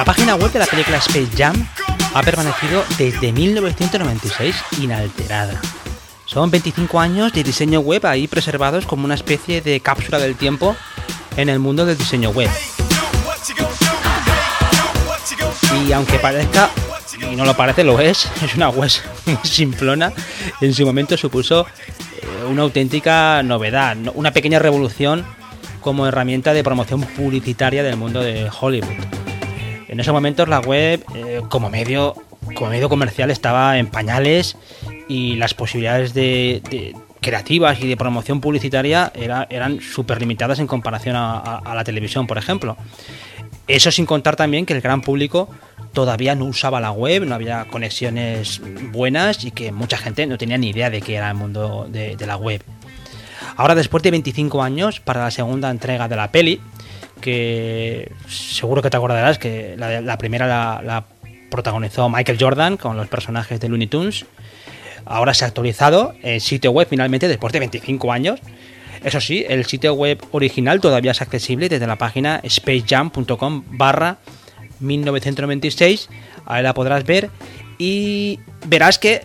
La página web de la película Space Jam ha permanecido desde 1996 inalterada. Son 25 años de diseño web ahí preservados como una especie de cápsula del tiempo en el mundo del diseño web. Y aunque parezca, y no lo parece, lo es, es una web simplona, en su momento supuso eh, una auténtica novedad, una pequeña revolución como herramienta de promoción publicitaria del mundo de Hollywood. En esos momentos la web eh, como medio como medio comercial estaba en pañales y las posibilidades de, creativas y de promoción publicitaria eran súper limitadas en comparación a, la televisión, por ejemplo. Eso sin contar también que el gran público todavía no usaba la web, no había conexiones buenas y que mucha gente no tenía ni idea de qué era el mundo de, la web. Ahora, después de 25 años, para la segunda entrega de la peli, que seguro que te acordarás que la, primera la, protagonizó Michael Jordan con los personajes de Looney Tunes. Ahora se ha actualizado el sitio web finalmente después de 25 años. Eso sí, el sitio web original todavía es accesible desde la página spacejam.com barra 1996. Ahí la podrás ver y verás que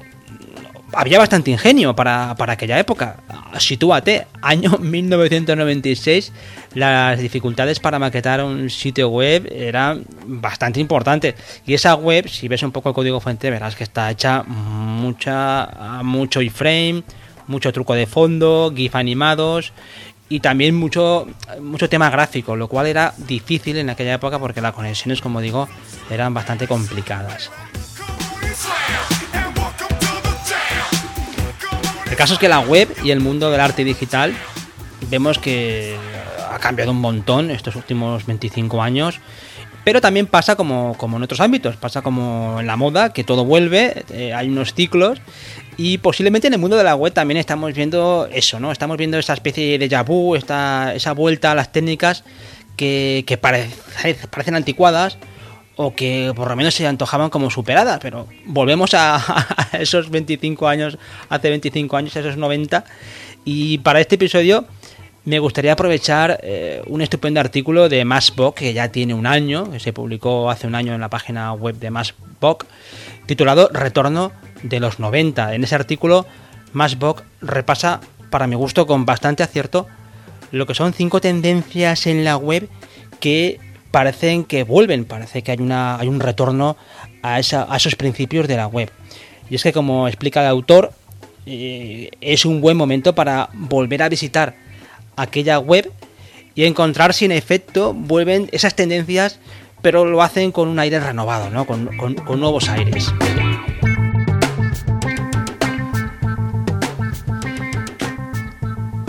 había bastante ingenio para, aquella época. Sitúate, año 1996, las dificultades para maquetar un sitio web eran bastante importantes. Y esa web, si ves un poco el código fuente, verás que está hecha mucha, mucho iframe, mucho truco de fondo, GIF animados y también mucho, mucho tema gráfico, lo cual era difícil en aquella época porque las conexiones, como digo, eran bastante complicadas. El caso es que la web y el mundo del arte digital vemos que ha cambiado un montón estos últimos 25 años. Pero también pasa como, en otros ámbitos, pasa como en la moda, que todo vuelve, eh, hay unos ciclos y posiblemente en el mundo de la web también estamos viendo eso, ¿no? Estamos viendo esa especie de vu, esta, esa vuelta a las técnicas que parecen anticuadas, o que por lo menos se antojaban como superadas, pero volvemos a, esos 25 años, hace 25 años, esos 90, y para este episodio me gustaría aprovechar eh, un estupendo artículo de Massbox, que ya tiene un año, que se publicó hace un año en la página web de Massbox, titulado Retorno de los 90. En ese artículo, Massbox repasa, para mi gusto, con bastante acierto, lo que son cinco tendencias en la web que parecen que vuelven, parece que hay, una, hay un retorno a, esos principios de la web. Y es que como explica el autor, eh, es un buen momento para volver a visitar aquella web y encontrar si en efecto vuelven esas tendencias, pero lo hacen con un aire renovado, ¿no? con nuevos aires.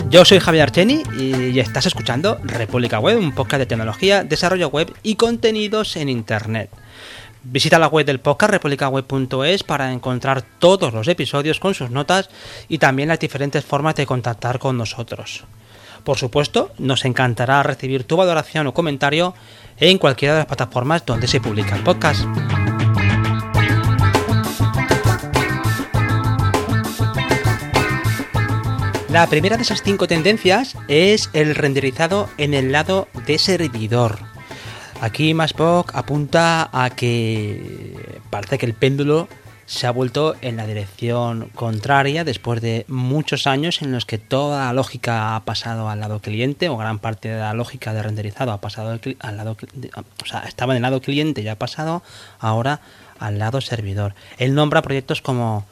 Yo soy Javier Archeni y estás escuchando República Web, un podcast de tecnología, desarrollo web y contenidos en Internet. Visita la web del podcast republicaweb.es para encontrar todos los episodios con sus notas y también las diferentes formas de contactar con nosotros. Por supuesto, nos encantará recibir tu valoración o comentario en cualquiera de las plataformas donde se publica el podcast. La primera de esas cinco tendencias es el renderizado en el lado de servidor. Aquí Masbox apunta a que parece que el péndulo se ha vuelto en la dirección contraria después de muchos años en los que toda la lógica ha pasado al lado cliente o gran parte de la lógica de renderizado ha pasado al lado o sea, estaba en el lado cliente y ha pasado ahora al lado servidor. Él nombra proyectos como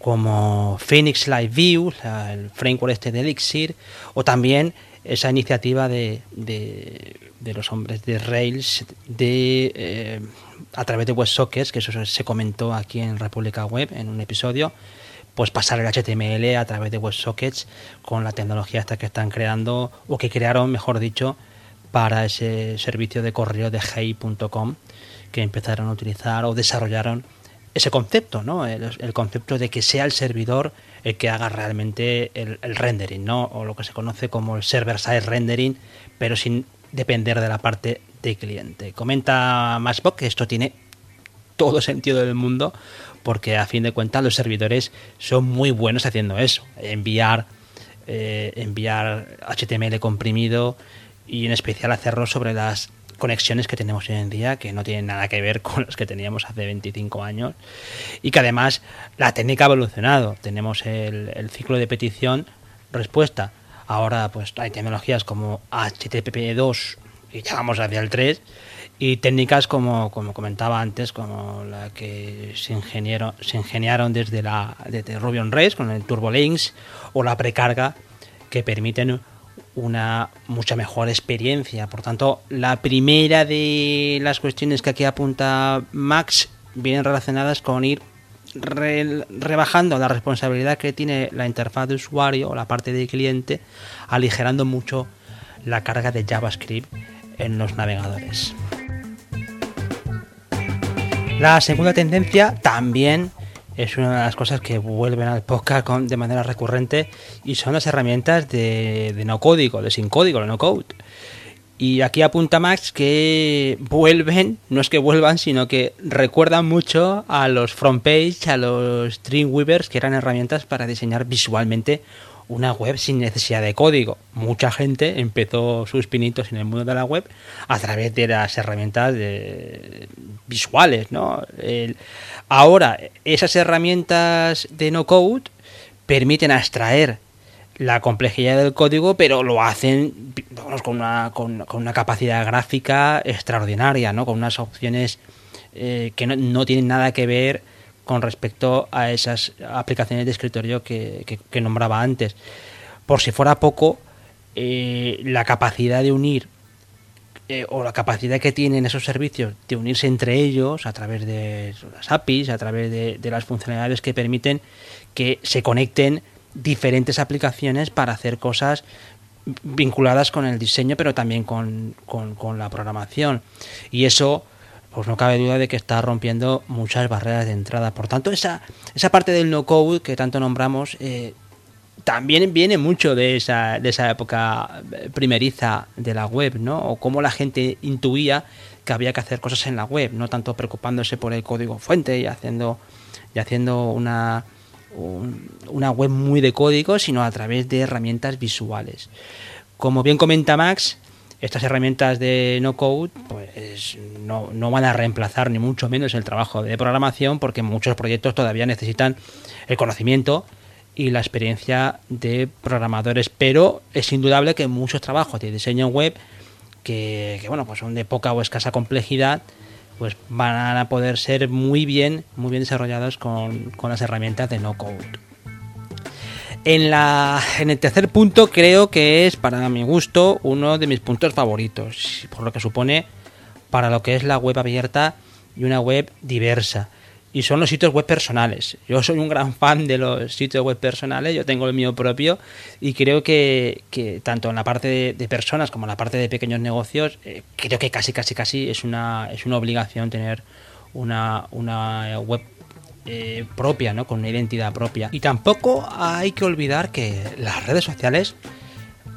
como Phoenix Live View, el framework este de Elixir, o también esa iniciativa de, de, los hombres de Rails de eh, a través de WebSockets, que eso se comentó aquí en República Web en un episodio, pues pasar el HTML a través de WebSockets con la tecnología esta que están creando, o que crearon, mejor dicho, para ese servicio de correo de hey.com que empezaron a utilizar o desarrollaron ese concepto, ¿no? El, concepto de que sea el servidor el que haga realmente el, rendering, ¿no? O lo que se conoce como el server-side rendering, pero sin depender de la parte de cliente. Comenta Masbox que esto tiene todo sentido del mundo, porque a fin de cuentas los servidores son muy buenos haciendo eso, enviar, eh, enviar HTML comprimido y en especial hacerlo sobre las conexiones que tenemos hoy en día que no tienen nada que ver con las que teníamos hace 25 años y que además la técnica ha evolucionado. Tenemos el, el ciclo de petición respuesta. Ahora pues hay tecnologías como HTTP2 y ya vamos hacia el 3 y técnicas como, como comentaba antes, como la que se, ingeniaron, se ingeniaron desde, la, desde Ruby on Rails con el Turbo Links o la precarga que permiten una mucha mejor experiencia. Por tanto, la primera de las cuestiones que aquí apunta Max vienen relacionadas con ir rebajando la responsabilidad que tiene la interfaz de usuario o la parte de cliente, aligerando mucho la carga de JavaScript en los navegadores. La segunda tendencia también es una de las cosas que vuelven al podcast de manera recurrente y son las herramientas de, de no código, de sin código, de no code. Y aquí apunta Max que vuelven, no es que vuelvan, sino que recuerdan mucho a los front page, a los Dreamweavers, que eran herramientas para diseñar visualmente una web sin necesidad de código. Mucha gente empezó sus pinitos en el mundo de la web a través de las herramientas visuales, ¿no? ahora, esas herramientas de no code permiten extraer la complejidad del código, pero lo hacen con, una, con, una capacidad gráfica extraordinaria, ¿no? con unas opciones eh, que no, tienen nada que ver con respecto a esas aplicaciones de escritorio que, nombraba antes. Por si fuera poco, eh, la capacidad de unir eh, o la capacidad que tienen esos servicios de unirse entre ellos a través de las APIs, a través de, de las funcionalidades que permiten que se conecten diferentes aplicaciones para hacer cosas vinculadas con el diseño, pero también con, la programación. Y eso, pues no cabe duda de que está rompiendo muchas barreras de entrada. Por tanto, esa, esa parte del no-code que tanto nombramos, eh, también viene mucho de esa, de esa época primeriza de la web, ¿no? O cómo la gente intuía que había que hacer cosas en la web, no tanto preocupándose por el código fuente y haciendo, y haciendo una una web muy de código, sino a través de herramientas visuales. Como bien comenta Max, estas herramientas de no code pues no, no, van a reemplazar ni mucho menos el trabajo de programación porque muchos proyectos todavía necesitan el conocimiento y la experiencia de programadores pero es indudable que muchos trabajos de diseño web que, bueno pues son de poca o escasa complejidad pues van a poder ser muy bien, muy bien desarrollados con, las herramientas de no code. En, la, en el tercer punto creo que es para mi gusto uno de mis puntos favoritos, por lo que supone para lo que es la web abierta y una web diversa y son los sitios web personales. Yo soy un gran fan de los sitios web personales, yo tengo el mío propio y creo que, tanto en la parte de, personas como en la parte de pequeños negocios, eh, creo que casi, casi, casi es una, es una obligación tener una, una web eh, propia, ¿no? con una identidad propia. Y tampoco hay que olvidar que las redes sociales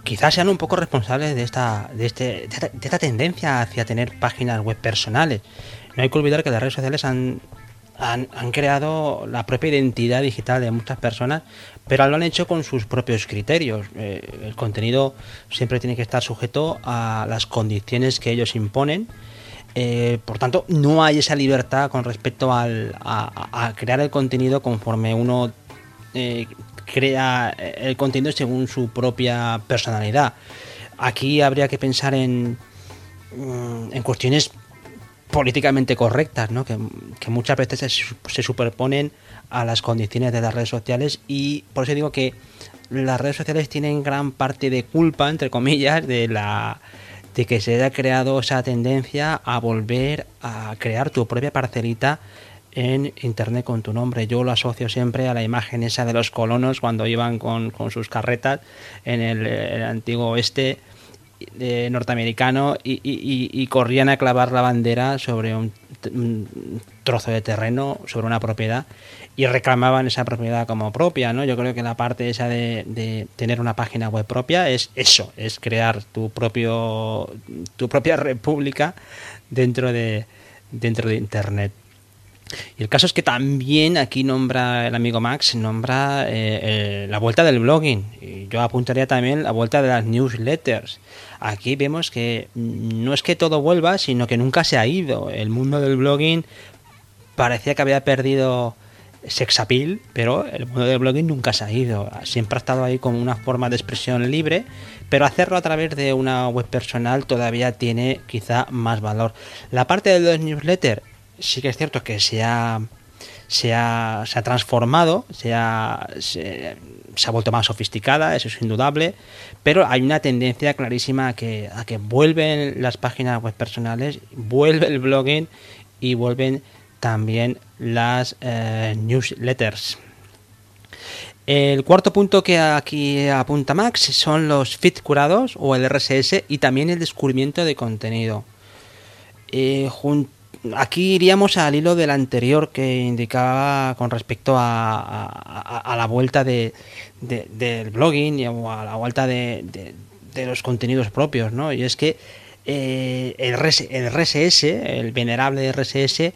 quizás sean un poco responsables de esta, de, este, de esta tendencia hacia tener páginas web personales. No hay que olvidar que las redes sociales han han, creado la propia identidad digital de muchas personas, pero lo han hecho con sus propios criterios. Eh, el contenido siempre tiene que estar sujeto a las condiciones que ellos imponen. Eh, por tanto, no hay esa libertad con respecto al, a, crear el contenido conforme uno eh, crea el contenido según su propia personalidad. Aquí habría que pensar en, mm, en cuestiones políticamente correctas, ¿no? que, muchas veces se, superponen a las condiciones de las redes sociales y por eso digo que las redes sociales tienen gran parte de culpa, entre comillas, de la de que se haya creado esa tendencia a volver a crear tu propia parcelita en internet con tu nombre. Yo lo asocio siempre a la imagen esa de los colonos cuando iban con, sus carretas en el, el antiguo oeste norteamericano y, corrían a clavar la bandera sobre un, trozo de terreno, sobre una propiedad y reclamaban esa propiedad como propia, ¿no? Yo creo que la parte esa de, tener una página web propia es eso, es crear tu propio tu propia república dentro de dentro de internet. Y el caso es que también aquí nombra el amigo Max, nombra eh, la vuelta del blogging. Y yo apuntaría también la vuelta de las newsletters. Aquí vemos que no es que todo vuelva, sino que nunca se ha ido. El mundo del blogging parecía que había perdido sexapil, pero el mundo del blogging nunca se ha ido. Siempre ha estado ahí como una forma de expresión libre, pero hacerlo a través de una web personal todavía tiene quizá más valor. La parte de los newsletters sí que es cierto que se ha, se ha, se ha transformado, se ha, se, ha vuelto más sofisticada, eso es indudable, pero hay una tendencia clarísima a que, a que vuelven las páginas web personales, vuelve el blogging y vuelven también las eh, newsletters. El cuarto punto que aquí apunta Max son los feeds curados o el RSS y también el descubrimiento de contenido. Eh, aquí iríamos al hilo del anterior que indicaba con respecto a, la vuelta de, del blogging o a la vuelta de, los contenidos propios, ¿no? Y es que eh, el RSS, el venerable RSS,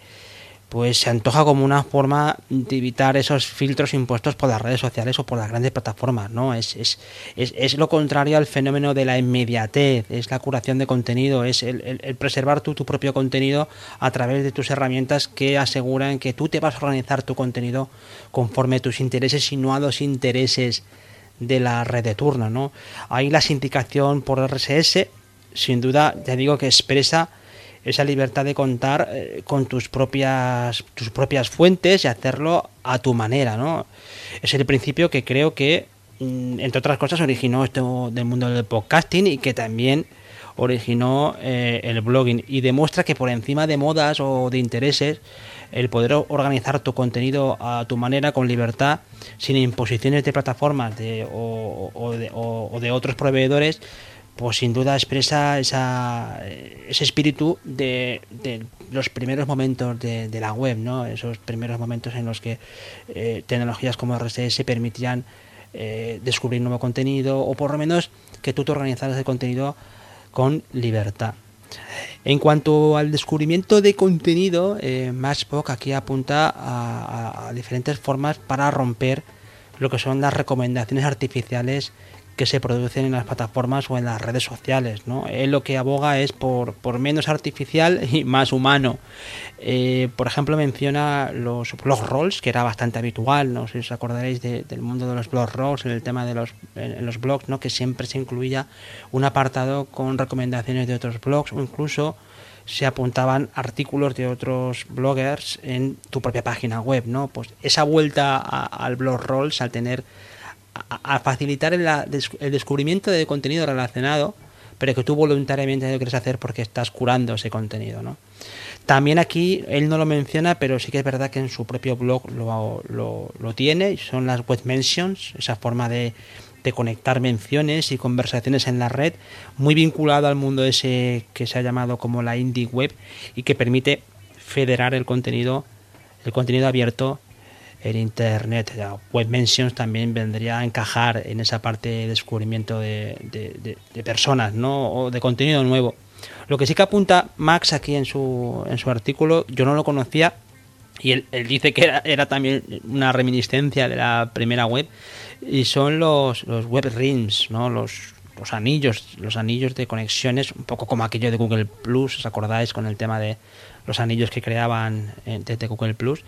pues se antoja como una forma de evitar esos filtros impuestos por las redes sociales o por las grandes plataformas, ¿no? Es, es, es, lo contrario al fenómeno de la inmediatez, es la curación de contenido, es el, preservar tu, tu propio contenido a través de tus herramientas que aseguran que tú te vas a organizar tu contenido conforme a tus intereses y no a los intereses de la red de turno, ¿no? Ahí la sindicación por RSS, sin duda, ya digo que expresa esa libertad de contar eh, con tus propias, tus propias fuentes y hacerlo a tu manera, ¿no? Es el principio que creo que, mm, entre otras cosas, originó esto del mundo del podcasting y que también originó eh, el blogging y demuestra que por encima de modas o de intereses, el poder organizar tu contenido a tu manera con libertad, sin imposiciones de plataformas de, o, de, o de otros proveedores, pues sin duda expresa esa, ese espíritu de, los primeros momentos de, la web, ¿no? esos primeros momentos en los que eh, tecnologías como RSS permitían eh, descubrir nuevo contenido o por lo menos que tú te organizaras el contenido con libertad. En cuanto al descubrimiento de contenido, eh, aquí apunta a diferentes formas para romper lo que son las recomendaciones artificiales que se producen en las plataformas o en las redes sociales. ¿no? Él lo que aboga es por, por menos artificial y más humano. Eh, por ejemplo, menciona los blog rolls, que era bastante habitual, no si os acordaréis del mundo de los blog rolls, en el tema de los, en los blogs, ¿no? que siempre se incluía un apartado con recomendaciones de otros blogs o incluso se apuntaban artículos de otros bloggers en tu propia página web, ¿no? Pues esa vuelta al blog rolls, al tener a, facilitar el, descubrimiento de contenido relacionado, pero que tú voluntariamente lo quieres hacer porque estás curando ese contenido, ¿no? También aquí él no lo menciona, pero sí que es verdad que en su propio blog lo, lo, tiene, son las web mentions, esa forma de, de, conectar menciones y conversaciones en la red, muy vinculado al mundo ese que se ha llamado como la indie web y que permite federar el contenido, el contenido abierto el Internet, Web Mentions también vendría a encajar en esa parte de descubrimiento de, personas ¿no? o de contenido nuevo. Lo que sí que apunta Max aquí en su, en su artículo, yo no lo conocía y él, dice que era, también una reminiscencia de la primera web y son los, los web rings, ¿no? los, los anillos, los anillos de conexiones, un poco como aquello de Google Plus, ¿os acordáis con el tema de los anillos que creaban desde Google Plus?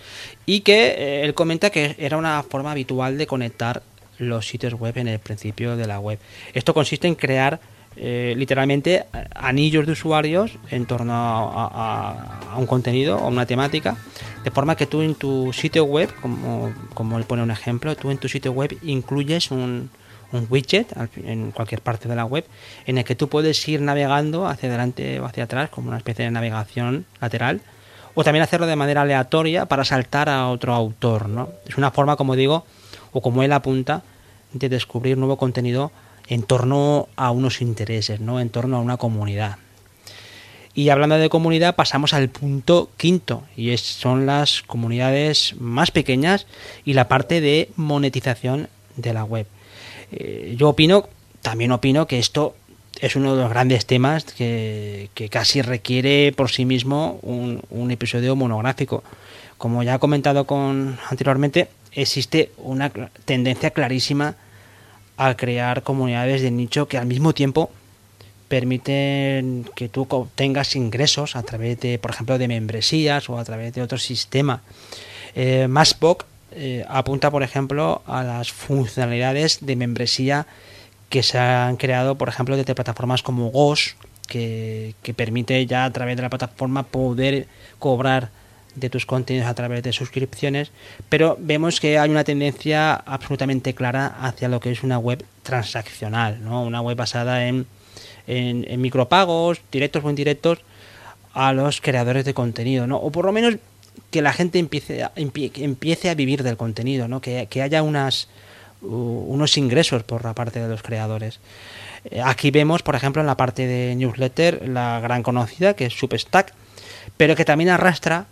Y que eh, él comenta que era una forma habitual de conectar los sitios web en el principio de la web. Esto consiste en crear eh, literalmente anillos de usuarios en torno a, un contenido o una temática, de forma que tú en tu sitio web, como, como él pone un ejemplo, tú en tu sitio web incluyes un, un widget en cualquier parte de la web en el que tú puedes ir navegando hacia adelante o hacia atrás como una especie de navegación lateral o también hacerlo de manera aleatoria para saltar a otro autor, ¿no? Es una forma, como digo, o como él apunta, de descubrir nuevo contenido en torno a unos intereses, ¿no? En torno a una comunidad. Y hablando de comunidad, pasamos al punto quinto, y es, son las comunidades más pequeñas y la parte de monetización de la web. Eh, yo opino, también opino que esto es uno de los grandes temas que, casi requiere por sí mismo un, episodio monográfico. Como ya he comentado con, anteriormente, existe una tendencia clarísima a crear comunidades de nicho que al mismo tiempo permiten que tú tengas ingresos a través de, por ejemplo, de membresías o a través de otro sistema. Eh, eh, apunta, por ejemplo, a las funcionalidades de membresía que se han creado, por ejemplo, desde plataformas como GOS, que, que permite ya a través de la plataforma poder cobrar de tus contenidos a través de suscripciones, pero vemos que hay una tendencia absolutamente clara hacia lo que es una web transaccional, ¿no? una web basada en, en, micropagos, directos o indirectos, a los creadores de contenido, ¿no? o por lo menos que la gente empiece a, empiece a vivir del contenido, ¿no? que, que haya unas, unos ingresos por la parte de los creadores. Eh, aquí vemos, por ejemplo, en la parte de newsletter, la gran conocida, que es Substack, pero que también arrastra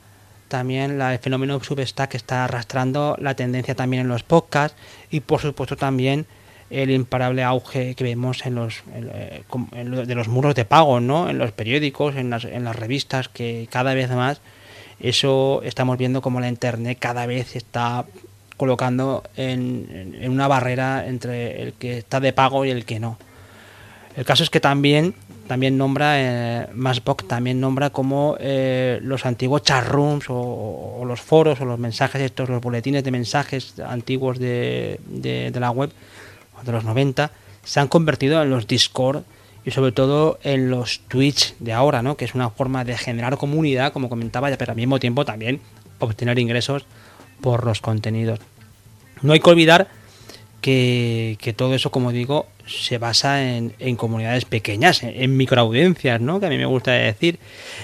también la, el fenómeno Substack está arrastrando la tendencia también en los podcasts y por supuesto también el imparable auge que vemos en los eh, de los muros de pago, ¿no? En los periódicos, en las, en las revistas, que cada vez más eso estamos viendo como la internet cada vez está colocando en, una barrera entre el que está de pago y el que no. El caso es que también también nombra, eh, también nombra como eh, los antiguos chatrooms o, los foros o los mensajes estos, los boletines de mensajes antiguos de, de, la web de los 90 se han convertido en los Discord y sobre todo en los Twitch de ahora, ¿no? que es una forma de generar comunidad, como comentaba, pero al mismo tiempo también obtener ingresos por los contenidos. No hay que olvidar que, que todo eso, como digo, se basa en, comunidades pequeñas, en, microaudiencias, ¿no? que a mí me gusta decir,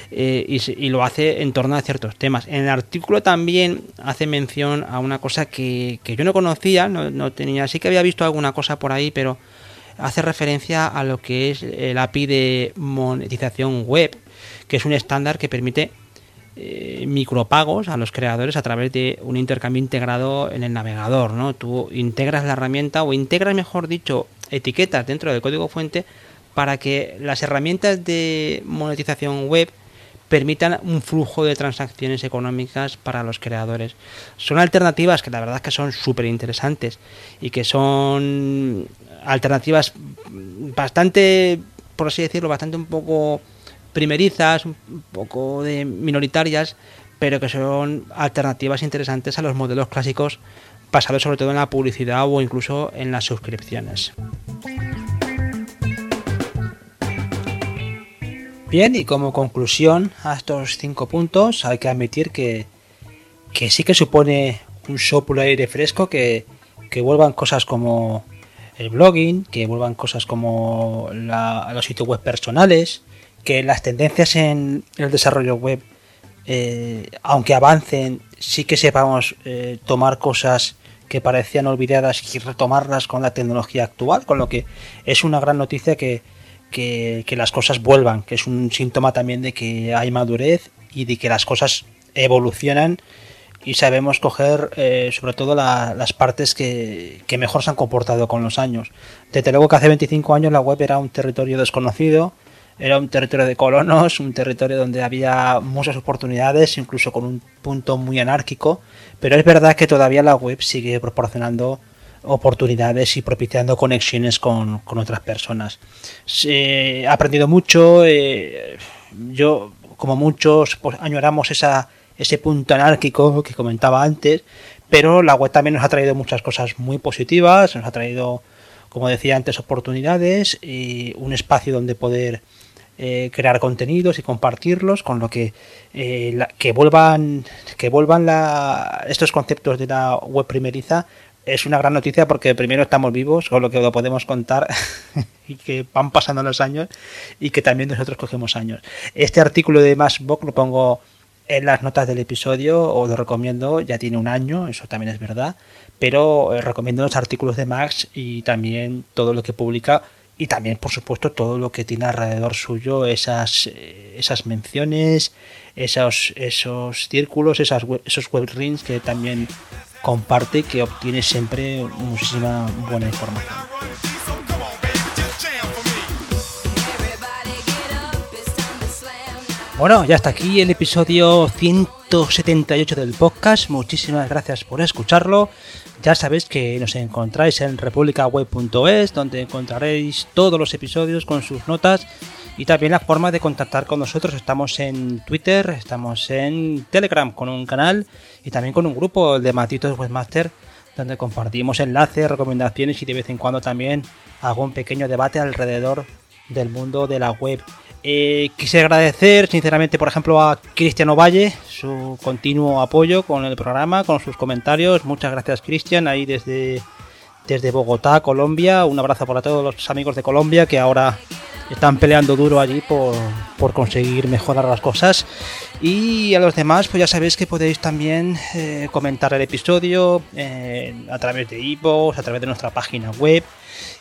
eh, y, lo hace en torno a ciertos temas. En el artículo también hace mención a una cosa que, yo no conocía, no, tenía, sí que había visto alguna cosa por ahí, pero hace referencia a lo que es el API de monetización web, que es un estándar que permite eh, micropagos a los creadores a través de un intercambio integrado en el navegador, ¿no? Tú integras la herramienta o integras, mejor dicho, etiquetas dentro del código fuente para que las herramientas de monetización web permitan un flujo de transacciones económicas para los creadores. Son alternativas que la verdad es que son súper interesantes y que son alternativas bastante, por así decirlo, bastante un poco primerizas, un poco de minoritarias, pero que son alternativas interesantes a los modelos clásicos basado sobre todo en la publicidad o incluso en las suscripciones. Bien, y como conclusión a estos cinco puntos, hay que admitir que, sí que supone un soplo de aire fresco que, vuelvan cosas como el blogging, que vuelvan cosas como los sitios web personales, que las tendencias en el desarrollo web, eh, aunque avancen, sí que sepamos eh, tomar cosas que parecían olvidadas y retomarlas con la tecnología actual, con lo que es una gran noticia que, que, las cosas vuelvan, que es un síntoma también de que hay madurez y de que las cosas evolucionan y sabemos coger eh, sobre todo las partes que, que, mejor se han comportado con los años. Desde luego que hace 25 años la web era un territorio desconocido, era un territorio de colonos, un territorio donde había muchas oportunidades, incluso con un punto muy anárquico, pero es verdad que todavía la web sigue proporcionando oportunidades y propiciando conexiones con, otras personas. he aprendido mucho, eh, yo como muchos pues, añoramos esa, ese punto anárquico que comentaba antes, pero la web también nos ha traído muchas cosas muy positivas, nos ha traído, como decía antes, oportunidades y un espacio donde poder eh, crear contenidos y compartirlos, con lo que eh, que vuelvan que vuelvan estos conceptos de la web primeriza es una gran noticia porque primero estamos vivos, con lo que lo podemos contar y que van pasando los años y que también nosotros cogemos años. Este artículo de Box lo pongo en las notas del episodio o lo recomiendo, ya tiene un año, eso también es verdad, pero eh, recomiendo los artículos de Max y también todo lo que publica y también por supuesto todo lo que tiene alrededor suyo esas eh, esas menciones esos esos círculos esas esos web rings que también comparte que obtiene siempre muchísima buena información Bueno, ya está aquí el episodio 178 del podcast. Muchísimas gracias por escucharlo. Ya sabéis que nos encontráis en republicaweb.es, donde encontraréis todos los episodios con sus notas y también la forma de contactar con nosotros. Estamos en Twitter, estamos en Telegram con un canal y también con un grupo de Matitos Webmaster donde compartimos enlaces, recomendaciones y de vez en cuando también hago un pequeño debate alrededor del mundo de la web. Eh, quisiera agradecer sinceramente, por ejemplo, a Cristiano Valle su continuo apoyo con el programa, con sus comentarios. Muchas gracias, Cristian, ahí desde, desde Bogotá, Colombia. Un abrazo para todos los amigos de Colombia que ahora están peleando duro allí por, conseguir mejorar las cosas. Y a los demás, pues ya sabéis que podéis también eh, comentar el episodio eh, a través de iVoox, a través de nuestra página web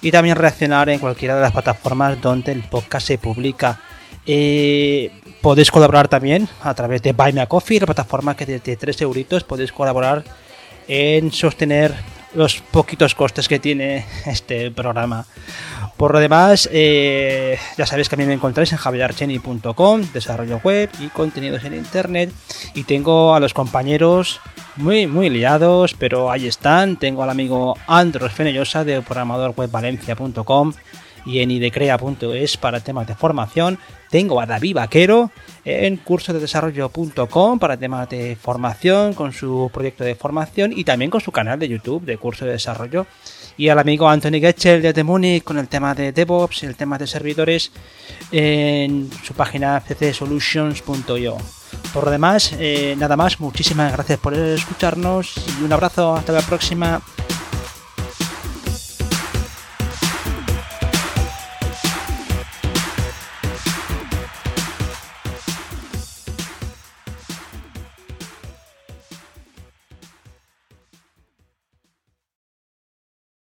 y también reaccionar en cualquiera de las plataformas donde el podcast se publica. Eh, podéis colaborar también a través de Buy Me a Coffee, la plataforma que desde 3 euritos podéis colaborar en sostener los poquitos costes que tiene este programa. Por lo demás, eh, ya sabéis que a mí me encontráis en javierarcheni.com, desarrollo web y contenidos en internet. Y tengo a los compañeros muy, muy liados, pero ahí están. Tengo al amigo Andros Fenellosa de programadorwebvalencia.com y en idecrea.es para temas de formación. Tengo a David Vaquero en cursodedesarrollo.com para temas de formación, con su proyecto de formación y también con su canal de YouTube de curso de desarrollo. Y al amigo Anthony Getchell de Munich con el tema de DevOps y el tema de servidores en su página ccsolutions.io. Por lo demás, eh, nada más, muchísimas gracias por escucharnos y un abrazo, hasta la próxima.